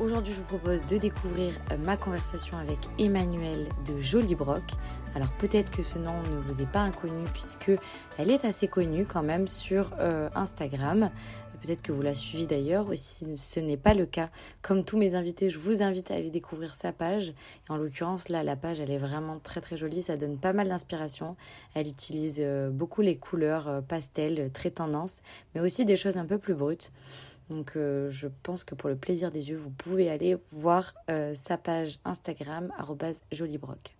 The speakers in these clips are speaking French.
Aujourd'hui, je vous propose de découvrir euh, ma conversation avec Emmanuel de Jolie Broc. Alors peut-être que ce nom ne vous est pas inconnu puisque elle est assez connue quand même sur euh, Instagram. Peut-être que vous la suivez d'ailleurs, si ce n'est pas le cas, comme tous mes invités, je vous invite à aller découvrir sa page. Et en l'occurrence, là, la page, elle est vraiment très très jolie, ça donne pas mal d'inspiration. Elle utilise euh, beaucoup les couleurs pastel, très tendance, mais aussi des choses un peu plus brutes. Donc euh, je pense que pour le plaisir des yeux, vous pouvez aller voir euh, sa page Instagram @jolibroc.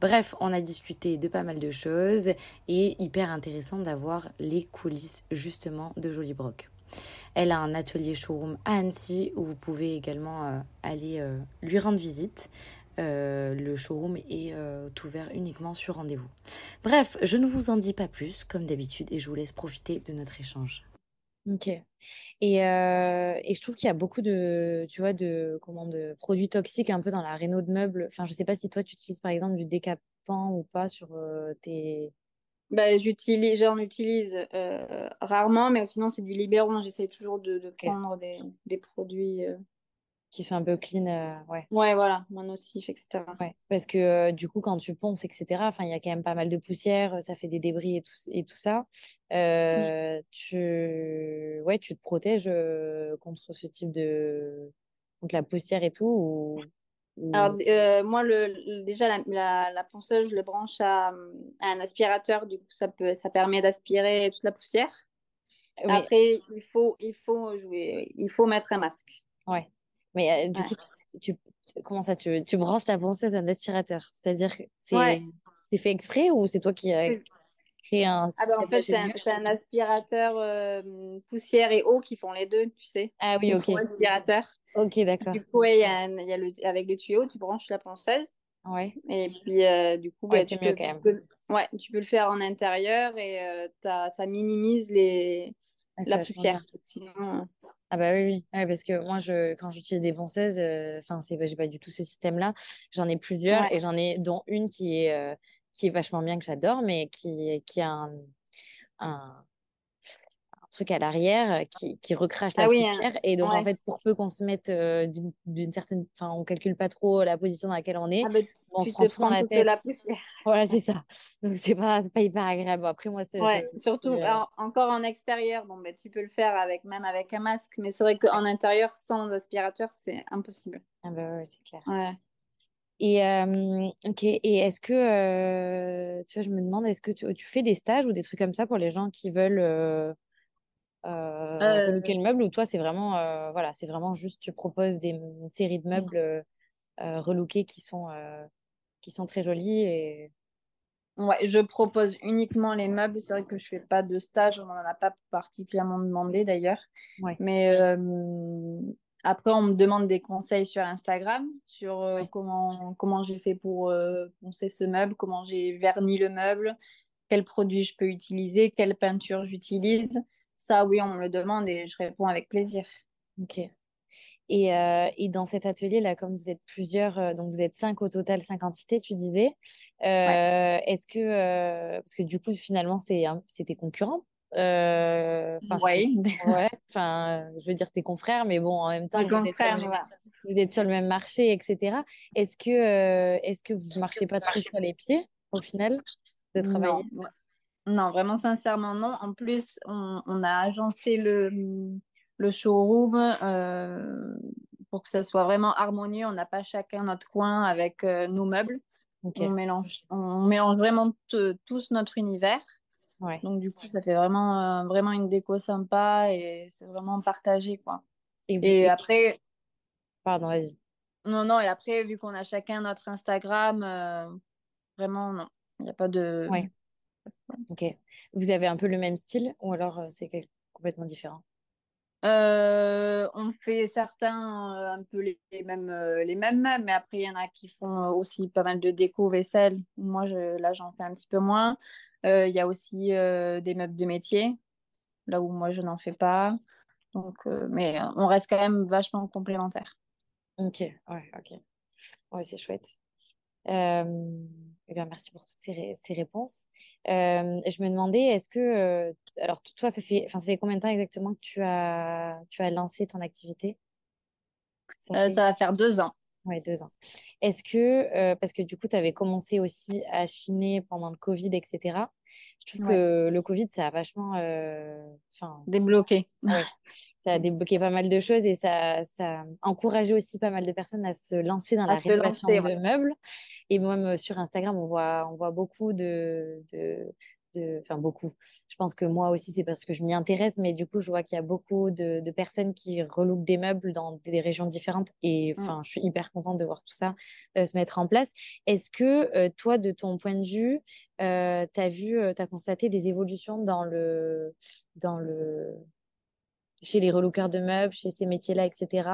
Bref, on a discuté de pas mal de choses et hyper intéressant d'avoir les coulisses justement de Jolibroc. Elle a un atelier showroom à Annecy où vous pouvez également euh, aller lui rendre visite. le showroom est ouvert uniquement sur rendez-vous. Bref, je ne vous en dis pas plus comme d'habitude et je vous laisse profiter de notre échange. Ok. Et, euh, et je trouve qu'il y a beaucoup de, tu vois, de, comment, de produits toxiques un peu dans la réno de meubles. Enfin, je sais pas si toi, tu utilises par exemple du décapant ou pas sur euh, tes... Bah, j'utilise, j'en utilise euh, rarement, mais sinon c'est du Libéron. J'essaie toujours de, de prendre des, des produits qui sont un peu clean, euh, ouais. Ouais, voilà, moins nocif, etc. Ouais, parce que euh, du coup, quand tu ponces, etc., enfin, il y a quand même pas mal de poussière, ça fait des débris et tout, et tout ça. Euh, tu... Ouais, tu te protèges contre ce type de... contre la poussière et tout ou... Alors, moi, le, déjà, la, la, ponceuse, je le branche à, un aspirateur. Du coup, ça, peut, ça permet d'aspirer toute la poussière. Après, il faut, il, faut jouer, il faut mettre un masque. Ouais. Mais euh, du coup, tu, comment ça, tu, tu branches ta ponceuse à un aspirateur? C'est-à-dire que c'est fait exprès ou c'est toi qui as créé un ah bah, En fait, c'est un, aspirateur euh, poussière et eau qui font les deux, tu sais. Ah oui, ok. aspirateur. Ok, d'accord. Du coup, il y a, y a le, avec le tuyau, tu branches la ponceuse. Ouais. Et puis, euh, du coup, bah, tu, peux, quand même. ouais, tu peux le faire en intérieur et ça minimise les, la poussière. Sinon, ah bah oui, oui. parce que moi, je, quand j'utilise des ponceuses, euh, enfin, c'est, j'ai pas du tout ce système-là. J'en ai plusieurs et j'en ai dont une qui est, euh, qui est vachement bien que j'adore, mais qui, qui a un, un, truc à l'arrière qui, qui recrache la ah hein. poussière. Et donc, en fait, pour peu qu'on se mette euh, d'une certaine. Enfin, on calcule pas trop la position dans laquelle on est. Ah on se prend tout dans la tête. La poussière. Voilà, c'est ça. Donc, c'est pas, pas hyper agréable. Après, moi, c'est. Ouais, surtout encore en extérieur. Bon, ben, tu peux le faire avec, même avec un masque. Mais c'est vrai qu'en intérieur, sans aspirateur, c'est impossible. Ah, bah ouais, c'est clair. Ouais. Et, euh, et est-ce que, euh, tu vois, je me demande, est-ce que tu, tu, fais des stages ou des trucs comme ça pour les gens qui veulent euh, euh, le meuble ou toi c'est vraiment voilà c'est vraiment juste tu proposes des une série de meubles euh, euh relookés qui sont qui sont très jolis et ouais je propose uniquement les meubles c'est vrai que je fais pas de stage on n'en a pas particulièrement demandé d'ailleurs ouais. mais après on me demande des conseils sur Instagram sur ouais. comment comment j'ai fait pour poncer ce meuble comment j'ai verni le meuble quels produits je peux utiliser quelle peinture j'utilise ça, oui, on me le demande et je réponds avec plaisir. Ok. Et, euh, et, dans cet atelier-là, comme vous êtes plusieurs, euh, donc vous êtes cinq au total, cinq entités, tu disais, euh, est-ce que, parce que du coup, finalement, c'était concurrent euh, Oui. Ouais, enfin, je veux dire tes confrères, mais bon, en même temps, vous êtes, sur vous êtes, sur le même marché, etc. Est-ce que, est-ce que vous ne marchez pas trop sur les pieds, au final, de travailler? non. Non, vraiment sincèrement, non. En plus, on, on a agencé le, le showroom euh, pour que ça soit vraiment harmonieux. On n'a pas chacun notre coin avec euh, nos meubles. On, mélange, on mélange vraiment tous notre univers. Donc du coup, ça fait vraiment, euh, vraiment une déco sympa et c'est vraiment partagé. Quoi. Et, après... Pardon, vas-y. Non, non, et après, vu qu'on a chacun notre Instagram, vraiment, non. Il n'y a pas de... Oui. Ok. Vous avez un peu le même style ou alors c'est complètement différent? Euh, on fait certains euh, un peu les, mêmes, euh, les mêmes mais après, il y en a qui font aussi pas mal de déco vaisselle. Moi, je, là, j'en fais un petit peu moins. Il y a aussi des meubles de métier, là où moi, je n'en fais pas. Donc, mais on reste quand même vachement complémentaires. Ok, ouais, ok. Ouais, c'est chouette. Euh, eh bien, merci pour toutes ces, ces réponses. Euh, je me demandais, est-ce que, euh, alors toi, ça fait, ça fait combien de temps exactement que tu as, tu as lancé ton activité? Ça, ça va faire deux ans. Oui, deux ans. Est-ce que, parce que du coup, tu avais commencé aussi à chiner pendant le Covid, etc. Je trouve que le Covid, ça a vachement enfin débloqué. ça a débloqué pas mal de choses et ça, ça a encouragé aussi pas mal de personnes à se lancer dans la rénovation de meubles. Et même sur Instagram, on voit, on voit beaucoup de, de, enfin beaucoup. Je pense que moi aussi, c'est parce que je m'y intéresse, mais du coup, je vois qu'il y a beaucoup de, personnes qui relouquent des meubles dans des régions différentes. Et mmh. enfin, je suis hyper contente de voir tout ça euh, se mettre en place. Est-ce que euh, toi, de ton point de vue, euh, tu as vu, tu as constaté des évolutions dans le, dans le, chez les relookers de meubles, chez ces métiers-là, etc.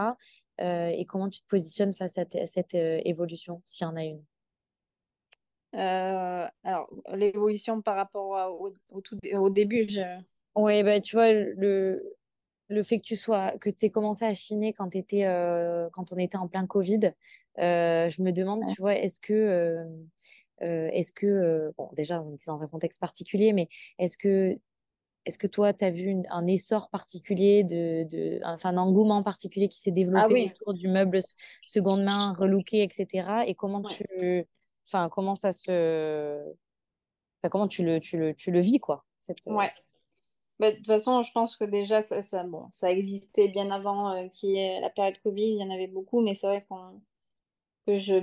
et comment tu te positionnes face à, à cette évolution, s'il y en a une? Euh, alors, l'évolution par rapport au, au, tout, au début, je... Oui, bah, tu vois, le, le fait que tu sois, que tu aies commencé à chiner quand, étais, euh, quand on était en plein Covid, euh, je me demande, tu vois, est-ce que, est-ce que bon, déjà, on était dans un contexte particulier, mais est-ce que, est-ce que toi, tu as vu un essor particulier, de, de, enfin, un engouement particulier qui s'est développé ah autour du meuble seconde main, relooké, etc. Et comment tu Enfin, comment ça se. comment tu le, tu le, tu le vis, quoi cette... Ouais. Bah, de toute façon, je pense que déjà, ça, ça, bon, ça existait bien avant euh, qu'il y ait la période Covid, il y en avait beaucoup, mais c'est vrai qu'on que je,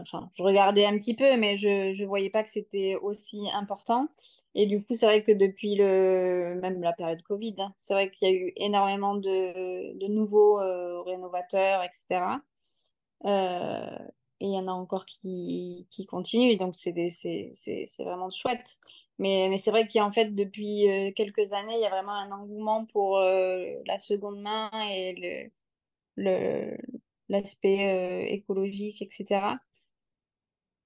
enfin, je regardais un petit peu, mais je ne voyais pas que c'était aussi important. Et du coup, c'est vrai que depuis le, même la période Covid, hein, c'est vrai qu'il y a eu énormément de, nouveaux euh, rénovateurs, etc. Euh, et il y en a encore qui, qui continuent, donc c'est vraiment chouette. Mais, mais c'est vrai qu'il y a en fait, depuis euh, quelques années, il y a vraiment un engouement pour euh, la seconde main et le, l'aspect euh, écologique, etc.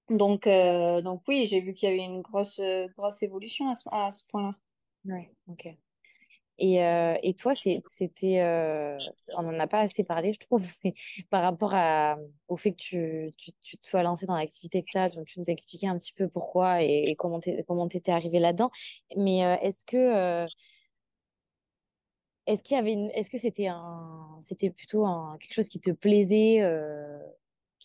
Donc, donc oui, j'ai vu qu'il y avait une grosse, grosse évolution à ce, à ce point-là. Oui, ok. Et, euh, et toi, c'était, euh, on n'en a pas assez parlé, je trouve, par rapport à, au fait que tu, tu, tu te sois lancé dans l'activité, etc. Donc, tu nous as expliqué un petit peu pourquoi et, et comment tu étais arrivé là-dedans. Mais euh, est-ce que, est-ce qu'il y avait une, est-ce que c'était un, c'était plutôt un, quelque chose qui te plaisait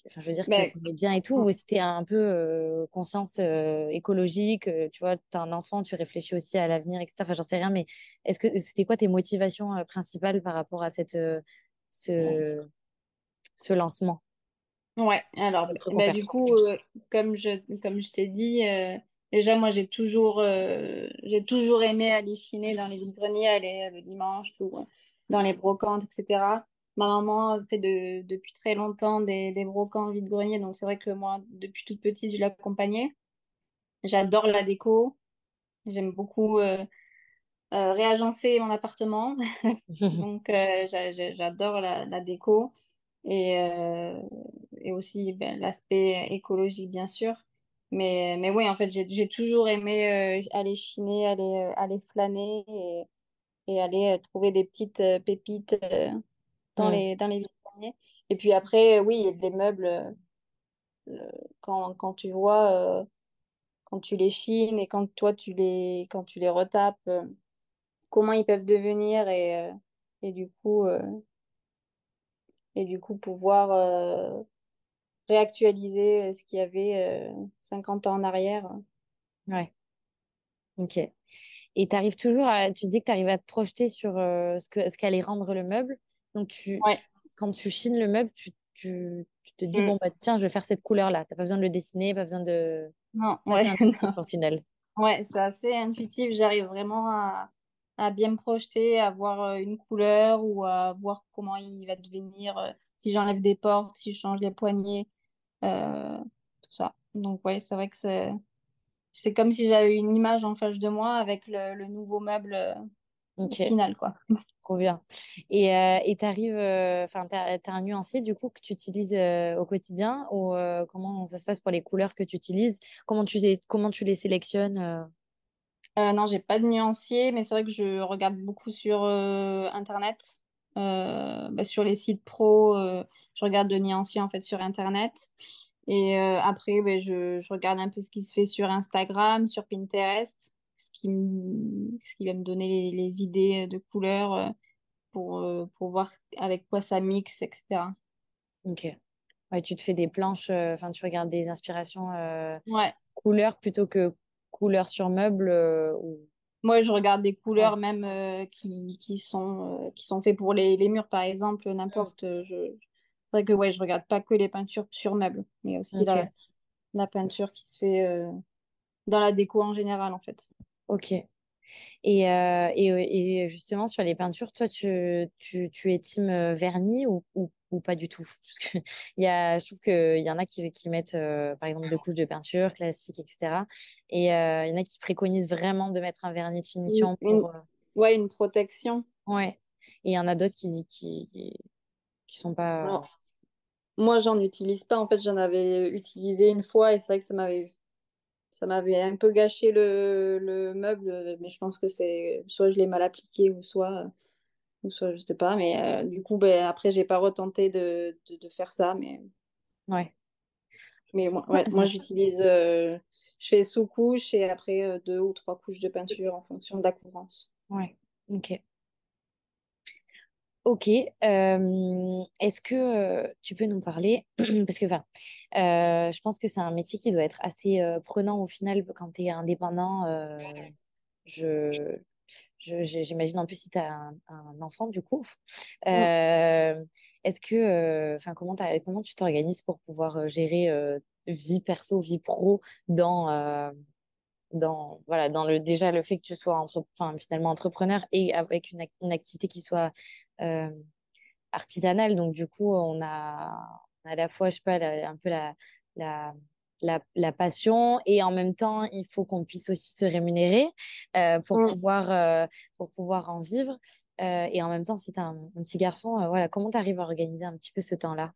Enfin, je veux dire, que tu bien et tout, ou c'était un peu euh, conscience euh, écologique, euh, tu vois, tu as un enfant, tu réfléchis aussi à l'avenir, etc. Enfin, j'en sais rien, mais est-ce que c'était quoi tes motivations principales par rapport à cette, ce, ce lancement? Ouais, alors, bah, du coup, comme je, comme je t'ai dit, déjà, moi, j'ai toujours, j'ai toujours aimé aller chiner dans les vides-greniers, aller le dimanche ou dans les brocantes, etc. Ma maman fait de, depuis très longtemps des, des brocants vide-grenier, donc c'est vrai que moi, depuis toute petite, je l'accompagnais. J'adore la déco. J'aime beaucoup euh, euh, réagencer mon appartement. donc euh, j'adore la, la, déco. Et, et aussi ben, l'aspect écologique, bien sûr. Mais, mais oui, en fait, j'ai toujours aimé aller chiner, aller, aller flâner et, et aller trouver des petites pépites dans, mm. les, dans les vides Et puis après, oui, les meubles, euh, quand, quand tu vois, euh, quand tu les chines et quand toi, tu les, quand tu les retapes, euh, comment ils peuvent devenir et, et du coup, et du coup pouvoir réactualiser ce qu'il y avait 50 ans en arrière. Ouais. Ok. Et tu arrives toujours à, tu dis que tu arrives à te projeter sur ce que ce qu'allait rendre le meuble. Donc, tu, quand tu chines le meuble, tu tu, te dis, Mm. bon, bah, tiens, je vais faire cette couleur-là. Tu n'as pas besoin de le dessiner, pas besoin de... Non, C'est ouais. intuitif au final. Ouais, c'est assez intuitif. J'arrive vraiment à, à bien me projeter, à voir euh, une couleur ou à voir comment il va devenir, euh, si j'enlève des portes, si je change les poignées, euh, tout ça. Donc, ouais, c'est vrai que c'est, c'est comme si j'avais une image en face de moi avec le, le nouveau meuble euh, Ok, final, quoi. trop bien. Et euh, et t'arrives, euh, enfin, t'as, t'as un nuancier du coup que tu utilises euh, au quotidien ou euh, comment ça se passe pour les couleurs que tu utilises? Comment tu les, comment tu les sélectionnes? euh? Euh, non, j'ai pas de nuancier, mais c'est vrai que je regarde beaucoup sur euh, Internet, euh, bah, sur les sites pro. euh, je regarde de nuanciers en fait sur Internet. Et euh, après, bah, je, je regarde un peu ce qui se fait sur Instagram, sur Pinterest, ce qui, me- ce qui va me donner les, les idées de couleurs euh, pour, euh, pour voir avec quoi ça mixe, etc. Ok. Ouais, tu te fais des planches, euh, enfin, tu regardes des inspirations euh, Ouais. couleurs plutôt que couleurs sur meubles euh, ou... Moi, je regarde des Ouais. couleurs même euh, qui, qui sont, euh, qui sont faites pour les, les murs, par exemple, n'importe. euh, Je... C'est vrai que ouais, je regarde pas que les peintures sur meubles, mais aussi la, la peinture qui se fait euh, dans la déco en général, en fait. ok. Et, euh, et, et justement, sur les peintures, toi, tu, tu, tu es team euh, vernis ou, ou, ou pas du tout? Parce que y a, je trouve qu'il y en a qui, qui mettent, euh, par exemple, deux couches de peinture classique, etc. Et euh, il y en a qui préconisent vraiment de mettre un vernis de Une, finition une- pour... euh, ouais, une protection. Ouais. Et il y en a d'autres qui, qui, qui, qui sont pas... Alors, moi, j'en utilise pas. En fait, j'en avais utilisé une fois et c'est vrai que ça m'avait ça m'avait un peu gâché le, le meuble, mais je pense que c'est soit je l'ai mal appliqué ou soit, ou soit je sais pas. Mais euh, du coup, ben, après, j'ai pas retenté de, de, de faire ça, mais. Ouais. Mais moi, ouais, moi j'utilise, euh, je fais sous-couche et après euh, deux ou trois couches de peinture en fonction de la couvrance. Ouais. Ok. Ok, euh, est-ce que euh, tu peux nous parler, parce que enfin, euh, je pense que c'est un métier qui doit être assez euh, prenant au final quand tu es indépendant. euh, je, j'imagine en plus si tu as un, un enfant du coup. Mm. Euh, est-ce que, euh, enfin, comment, t'as- comment tu t'organises pour pouvoir euh, gérer euh, vie perso, vie pro dans, dans, voilà, dans le, déjà le fait que tu sois entre, enfin, finalement entrepreneur et avec une, une activité qui soit euh, artisanale. Donc, du coup, on a, on a à la fois, je sais pas, la- un peu la, la, la, la passion et en même temps, il faut qu'on puisse aussi se rémunérer euh, pour Mm. pouvoir, euh, pour pouvoir en vivre. Euh, et en même temps, si tu as un, un petit garçon, voilà, comment tu arrives à organiser un petit peu ce temps-là?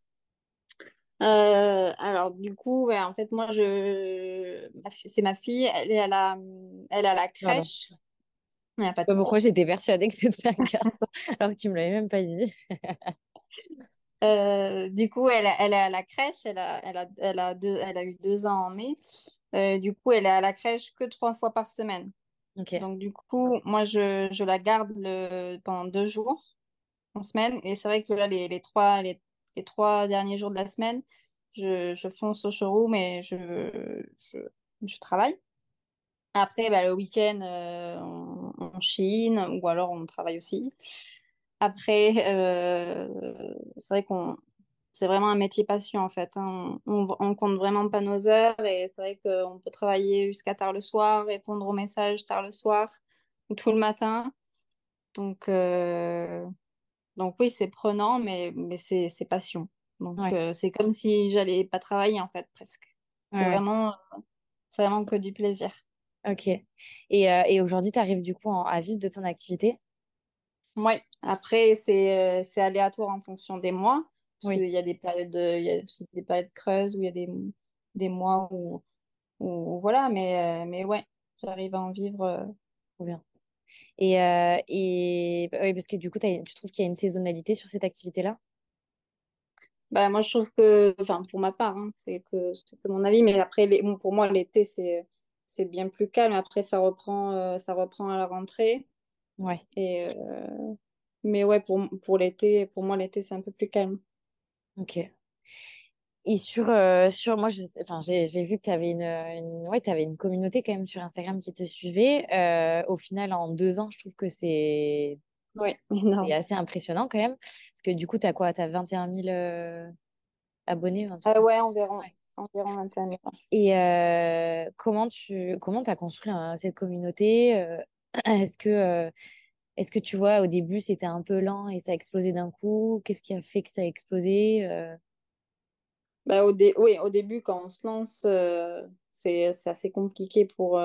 Euh, alors du coup, ouais, en fait, moi, je, c'est ma fille, elle est à la, elle est à la crèche. Il n'y a pas de Bah, Pourquoi j'étais persuadée que c'était un garçon alors que tu me l'avais même pas dit? Euh, du coup, elle, elle est à la crèche, elle a, elle a, elle a, deux, elle a eu deux ans en mai. Euh, du coup, elle est à la crèche que trois fois par semaine. Donc, du coup, moi, je, je la garde le, pendant deux jours en semaine. Et c'est vrai que là, les, les trois, les, trois derniers jours de la semaine, je, je fonce au showroom et je, je, je travaille. Après, bah, le week-end, euh, on, chine ou alors on travaille aussi. Après, euh, c'est vrai qu'on c'est vraiment un métier passion en fait. hein. On, on compte vraiment pas nos heures et c'est vrai qu'on peut travailler jusqu'à tard le soir, répondre aux messages tard le soir ou tout le matin. Donc, euh, donc oui, c'est prenant, mais, mais c'est c'est passion. Donc ouais, euh, c'est comme si j'allais pas travailler en fait presque. C'est ouais. vraiment, c'est vraiment que du plaisir. Ok. Et, euh, et aujourd'hui, tu arrives du coup en- à vivre de ton activité? Ouais. Après, c'est euh, c'est aléatoire en fonction des mois, parce Oui, qu'il y a des périodes, de- il y a des périodes creuses où il y a des, des mois où, où- voilà, mais, euh, mais ouais, j'arrive à en vivre. euh. trop bien. Et, euh, et bah oui, parce que du coup, tu trouves qu'il y a une saisonnalité sur cette activité-là? Bah, moi, je trouve que, enfin, pour ma part, hein, c'est que, c'est que mon avis, mais après, les, bon, pour moi, l'été, c'est, c'est bien plus calme. Après, ça reprend, euh, ça reprend à la rentrée. Ouais, Et, euh, mais ouais, pour, pour l'été, pour moi, l'été, c'est un peu plus calme. ok. Et sur, euh, sur moi, je, sais- enfin, j'ai, j'ai vu que tu avais une, une, ouais, t'avais une communauté quand même sur Instagram qui te suivait. Euh, au final, en deux ans, je trouve que c'est Ouais, c'est assez impressionnant quand même. Parce que du coup, tu as quoi? Tu as 21 000. euh, abonnés Ouais, environ, environ 21 000. Et comment tu comment as construit cette communauté Est-ce que, est-ce que tu vois, au début, c'était un peu lent et ça a explosé d'un coup? Qu'est-ce qui a fait que ça a explosé bah, au, oui, au début, quand on se lance, c'est assez compliqué pour,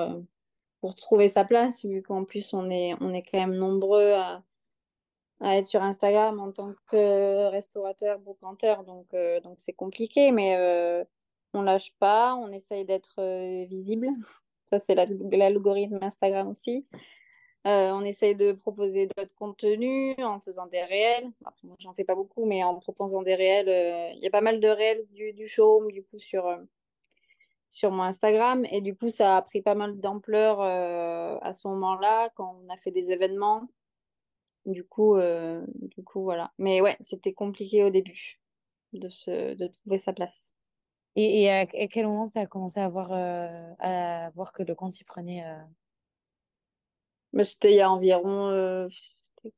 pour trouver sa place, vu qu'en plus, on est, on est quand même nombreux à, à être sur Instagram en tant que restaurateur, brocanteur, donc donc c'est compliqué, mais on lâche pas, on essaye d'être visible. Ça, c'est l'algorithme Instagram aussi. Euh, on essaye de proposer d'autres contenus en faisant des réels. Moi, j'en fais pas beaucoup, mais en proposant des réels, euh, il y a pas mal de réels du, du showroom du coup sur, euh, sur mon Instagram. Et du coup, ça a pris pas mal d'ampleur à ce moment-là quand on a fait des événements. Du coup, du coup, voilà. Mais ouais, c'était compliqué au début de, se, de trouver sa place. Et, à, quel moment ça a commencé à voir, à voir que le compte y prenait mais c'était il y a environ, euh,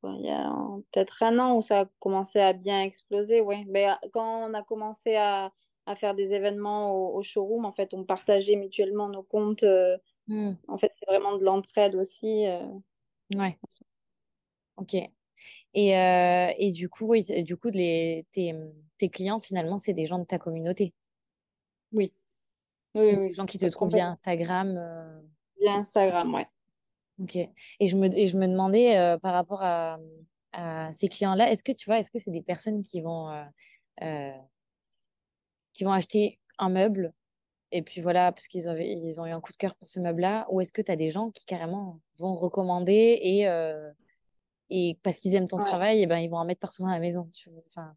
quoi, il y a peut-être un an où ça a commencé à bien exploser, ouais. Mais euh, quand on a commencé à, à faire des événements au, showroom, en fait, on partageait mutuellement nos comptes. Euh, hmm. En fait, c'est vraiment de l'entraide aussi. Ouais. Ok. Et, et du coup, oui, du coup les, tes, tes clients, finalement, c'est des gens de ta communauté. Oui. Oui, oui. Des gens qui te trouvent via Instagram. Via Instagram, ouais. Ok. Et je me, et je me demandais euh, par rapport à, à ces clients-là, est-ce que tu vois, est-ce que c'est des personnes qui vont, euh, euh, qui vont acheter un meuble et puis voilà, parce qu'ils ont, ils ont eu un coup de cœur pour ce meuble-là, ou est-ce que tu as des gens qui carrément vont recommander et, et parce qu'ils aiment ton travail, et ben, ils vont en mettre partout dans la maison tu vois enfin...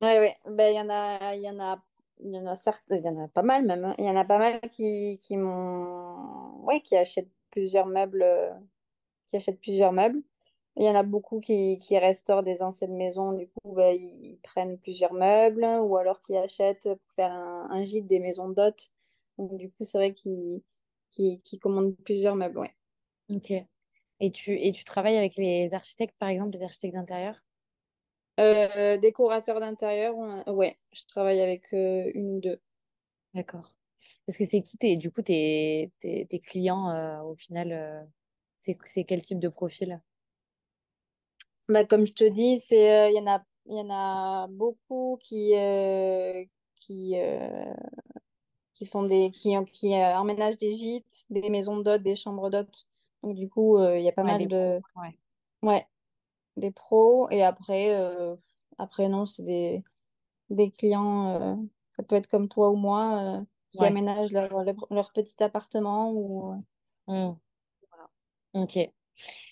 Oui, oui. Ben, il y en a, il y en a il y en a certes, il y en a pas mal même. Hein. Il y en a pas mal qui, qui m'ont, ouais, qui achètent plusieurs meubles, euh, qui achètent plusieurs meubles. Il y en a beaucoup qui, qui restaurent des anciennes maisons, du coup, bah, ils prennent plusieurs meubles, ou alors qui achètent pour faire un, gîte des maisons d'hôtes. Donc, du coup, c'est vrai qu'ils qui, commandent plusieurs meubles, ouais. Ok. Et tu, et tu travailles avec les architectes, par exemple, les architectes d'intérieur? Euh, Décorateurs d'intérieur, ouais, je travaille avec euh, une ou deux. D'accord. Parce que c'est qui tes, du coup, tes, tes, tes clients, euh, au final, euh, c'est, c'est quel type de profil? Bah, Comme je te dis, euh, il y en a y en a beaucoup qui qui qui font des qui, qui emménagent des gîtes, des maisons d'hôtes, des chambres d'hôtes. Donc du coup, il y a pas mal de ouais. ouais. des pros et après après non, c'est des des clients ça peut être comme toi ou moi qui aménagent leur, leur, petit appartement. Ou... Mmh. Ok.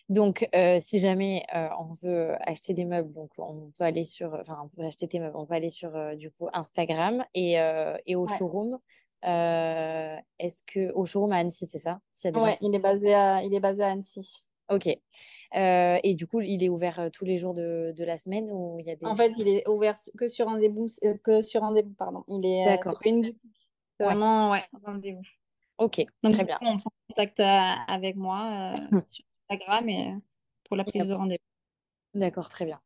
Donc, euh, si jamais euh, on veut acheter des meubles, donc on peut aller sur, enfin, on peut acheter tes meubles, on peut aller sur euh, du coup Instagram et, et au showroom. Est-ce que au showroom à Annecy, c'est ça? Ouais, il est basé à, il est basé à Annecy. Ok. et du coup, il est ouvert tous les jours de, de, la semaine ou il y a des... En fait, il est ouvert que sur rendez-vous, que sur rendez-vous, pardon. Il est. D'accord. une boutique. C'est vraiment, ouais, rendez-vous. Ok, très bien. on prend contact euh, avec moi euh, sur Instagram et, euh, pour la prise de rendez-vous. D'accord, très bien.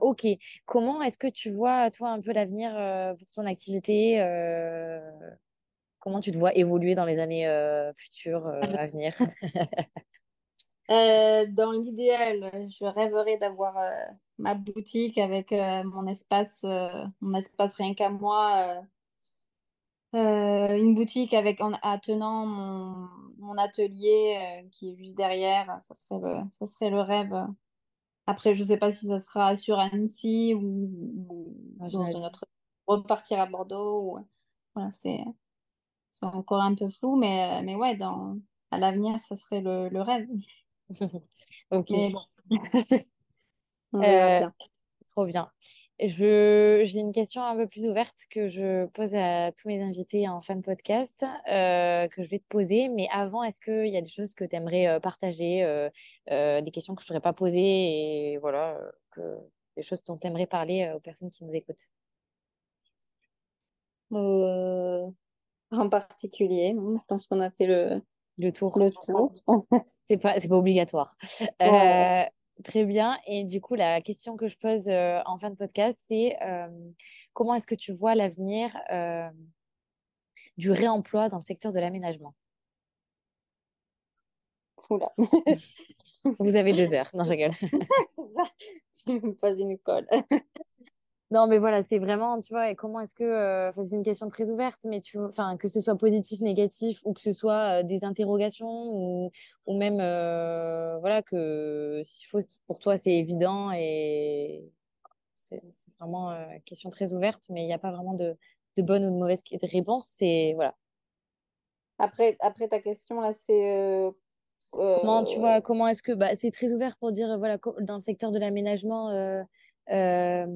ok, comment est-ce que tu vois, toi, un peu l'avenir pour ton activité Comment tu te vois évoluer dans les années futures à venir? Dans l'idéal, je rêverais d'avoir ma boutique avec mon espace, mon espace rien qu'à moi euh, une boutique avec en attenant mon, mon atelier euh, qui est juste derrière, ça serait le, ça serait le rêve. Après, je sais pas si ça sera sur Annecy ou, dans un autre repartir à Bordeaux. Ou, voilà, c'est encore un peu flou, mais, mais ouais, dans, à l'avenir, ça serait le, le rêve. ok. Verra euh. Trop bien. Je, j'ai une question un peu plus ouverte que je pose à tous mes invités en fin de podcast, euh, que je vais te poser. Mais avant, est-ce qu'il y a des choses que tu aimerais euh, partager, euh, des questions que je t'aurais pas posées et voilà, que, des choses dont tu aimerais parler aux personnes qui nous écoutent? En particulier, je pense qu'on a fait le, le tour. Le tour. c'est pas, c'est pas obligatoire. Très bien. Et du coup, la question que je pose en fin de podcast, c'est comment est-ce que tu vois l'avenir du réemploi dans le secteur de l'aménagement? Oula. Vous avez deux heures. Non, je rigole. c'est ça. Tu me poses une colle. non, mais voilà, c'est vraiment, tu vois, et comment est-ce que. Euh, c'est une question très ouverte, mais tu enfin, que ce soit positif, négatif, ou que ce soit euh, des interrogations, ou, ou même, euh, voilà, que s'il faut, pour toi, c'est évident, et c'est vraiment une question très ouverte, mais il n'y a pas vraiment de, de bonne ou de mauvaise réponse. C'est, voilà. Après, après ta question, là, c'est Comment tu vois, comment est-ce que bah, c'est très ouvert pour dire voilà dans le secteur de l'aménagement, euh, euh,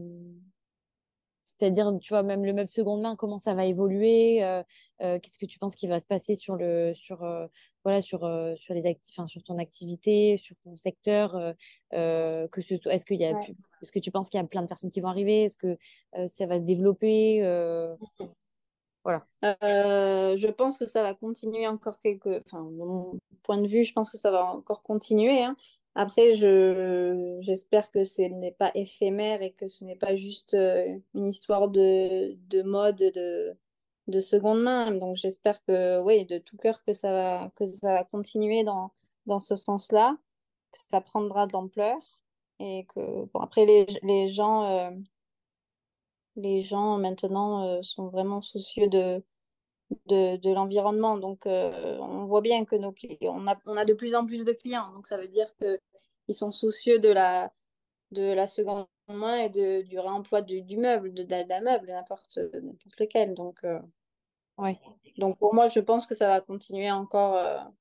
c'est-à-dire tu vois même le meuble seconde main comment ça va évoluer, euh, qu'est-ce que tu penses qui va se passer sur le sur voilà sur sur les actifs, sur ton activité, sur ton secteur, que ce soit est-ce qu'il y a est-ce que tu penses qu'il y a plein de personnes qui vont arriver, est-ce que ça va se développer voilà. Euh, je pense que ça va continuer encore quelques. Enfin, de mon point de vue, je pense que ça va encore continuer. Hein. Après, je j'espère que ce n'est pas éphémère et que ce n'est pas juste euh, une histoire de, de mode de, de seconde main. Donc, j'espère que, oui, de tout cœur, que ça va, que ça va continuer dans, dans ce sens-là, que ça prendra de l'ampleur et que, bon, après, les, les gens. Euh, les gens maintenant euh, sont vraiment soucieux de, de, l'environnement. Donc, euh, on voit bien que nos clients, on a, on a de plus en plus de clients. Donc, ça veut dire qu'ils sont soucieux de la, de la seconde main et de, du réemploi du, du meuble, d'un meuble, n'importe lequel. Donc, euh, ouais. donc, pour moi, je pense que ça va continuer encore.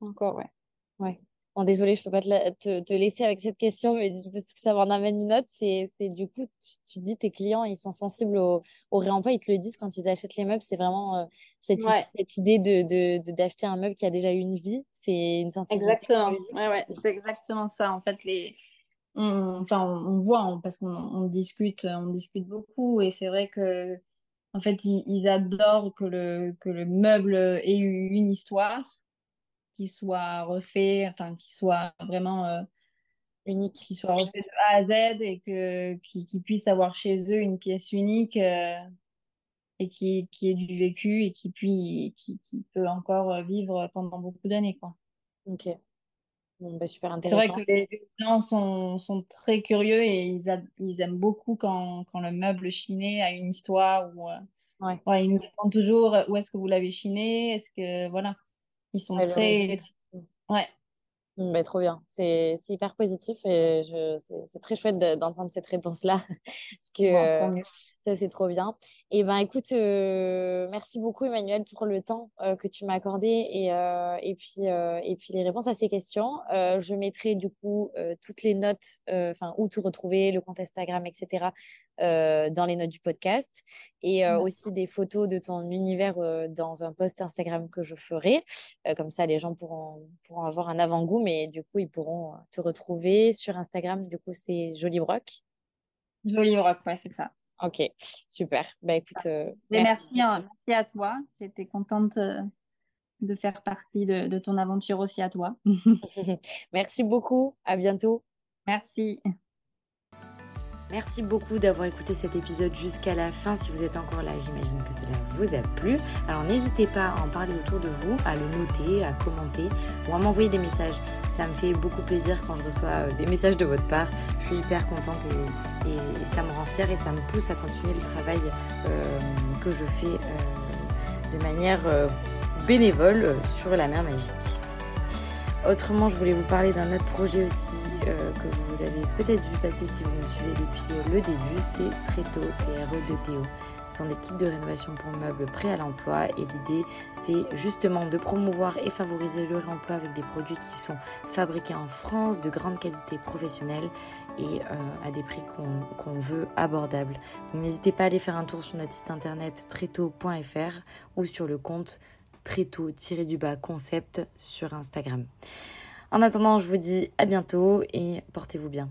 encore, ouais. Ouais. Bon, désolée, je peux pas te, te, laisser avec cette question, mais parce que ça m'en amène une autre. C'est du coup, tu, dis tes clients, ils sont sensibles au, au, réemploi, ils te le disent quand ils achètent les meubles. C'est vraiment euh, cette, cette, idée de d'acheter de, un meuble qui a déjà eu une vie. C'est une sensibilité. Exactement. Ouais, ouais, c'est exactement ça. En fait, les, on, enfin, on, voit parce qu'on on discute, on discute beaucoup, et c'est vrai que en fait, ils, ils, adorent que le que le meuble ait eu une histoire qui soit refait, enfin, qui soit vraiment euh, unique, qui soit refait de A à Z et que, qui, qui puissent avoir chez eux une pièce unique euh, et qui, qui ait du vécu et qui, puis, qui, qui peut encore vivre pendant beaucoup d'années. Quoi. Ok. Bon, bah, super intéressant. C'est vrai que les gens sont, sont très curieux et ils, ils aiment beaucoup quand, quand, le meuble chiné a une histoire. Ou, euh, ouais. ils nous demandent toujours où est-ce que vous l'avez chiné? Est-ce que voilà. Ils sont très... Ouais. Mmh, bah, trop bien. C'est hyper positif et c'est très chouette d'entendre cette réponse-là. parce que euh, ça, c'est trop bien. Et ben écoute, euh, merci beaucoup, Emmanuel, pour le temps euh, que tu m'as accordé et, et, puis, et puis les réponses à ces questions. je mettrai du coup toutes les notes, enfin, où te retrouver, le compte Instagram, etc., dans les notes du podcast et aussi des photos de ton univers dans un post Instagram que je ferai. comme ça, les gens pourront, pourront avoir un avant-goût mais du coup, ils pourront te retrouver sur Instagram. Du coup, c'est Jolie Broc. Jolie Broc, ouais, c'est ça. Ok, super. Bah écoute, euh, merci. Hein, merci, à toi. J'étais contente euh, de faire partie de, de ton aventure aussi à toi. merci beaucoup. À bientôt. Merci. Merci beaucoup d'avoir écouté cet épisode jusqu'à la fin. Si vous êtes encore là, j'imagine que cela vous a plu. Alors n'hésitez pas à en parler autour de vous, à le noter, à commenter ou à m'envoyer des messages. Ça me fait beaucoup plaisir quand je reçois euh, des messages de votre part. Je suis hyper contente et, ça me rend fière et ça me pousse à continuer le travail euh, que je fais euh, de manière bénévole sur la mer magique. Autrement, je voulais vous parler d'un autre projet aussi euh, que vous avez peut-être vu passer si vous me suivez depuis le début, c'est Tréto, TRE de Théo. Ce sont des kits de rénovation pour meubles prêts à l'emploi et l'idée c'est justement de promouvoir et favoriser le réemploi avec des produits qui sont fabriqués en France, de grande qualité professionnelle et euh, à des prix qu'on veut abordables. Donc n'hésitez pas à aller faire un tour sur notre site internet tréto.fr ou sur le compte tréto-du-bas concept sur Instagram. En attendant, je vous dis à bientôt et portez-vous bien.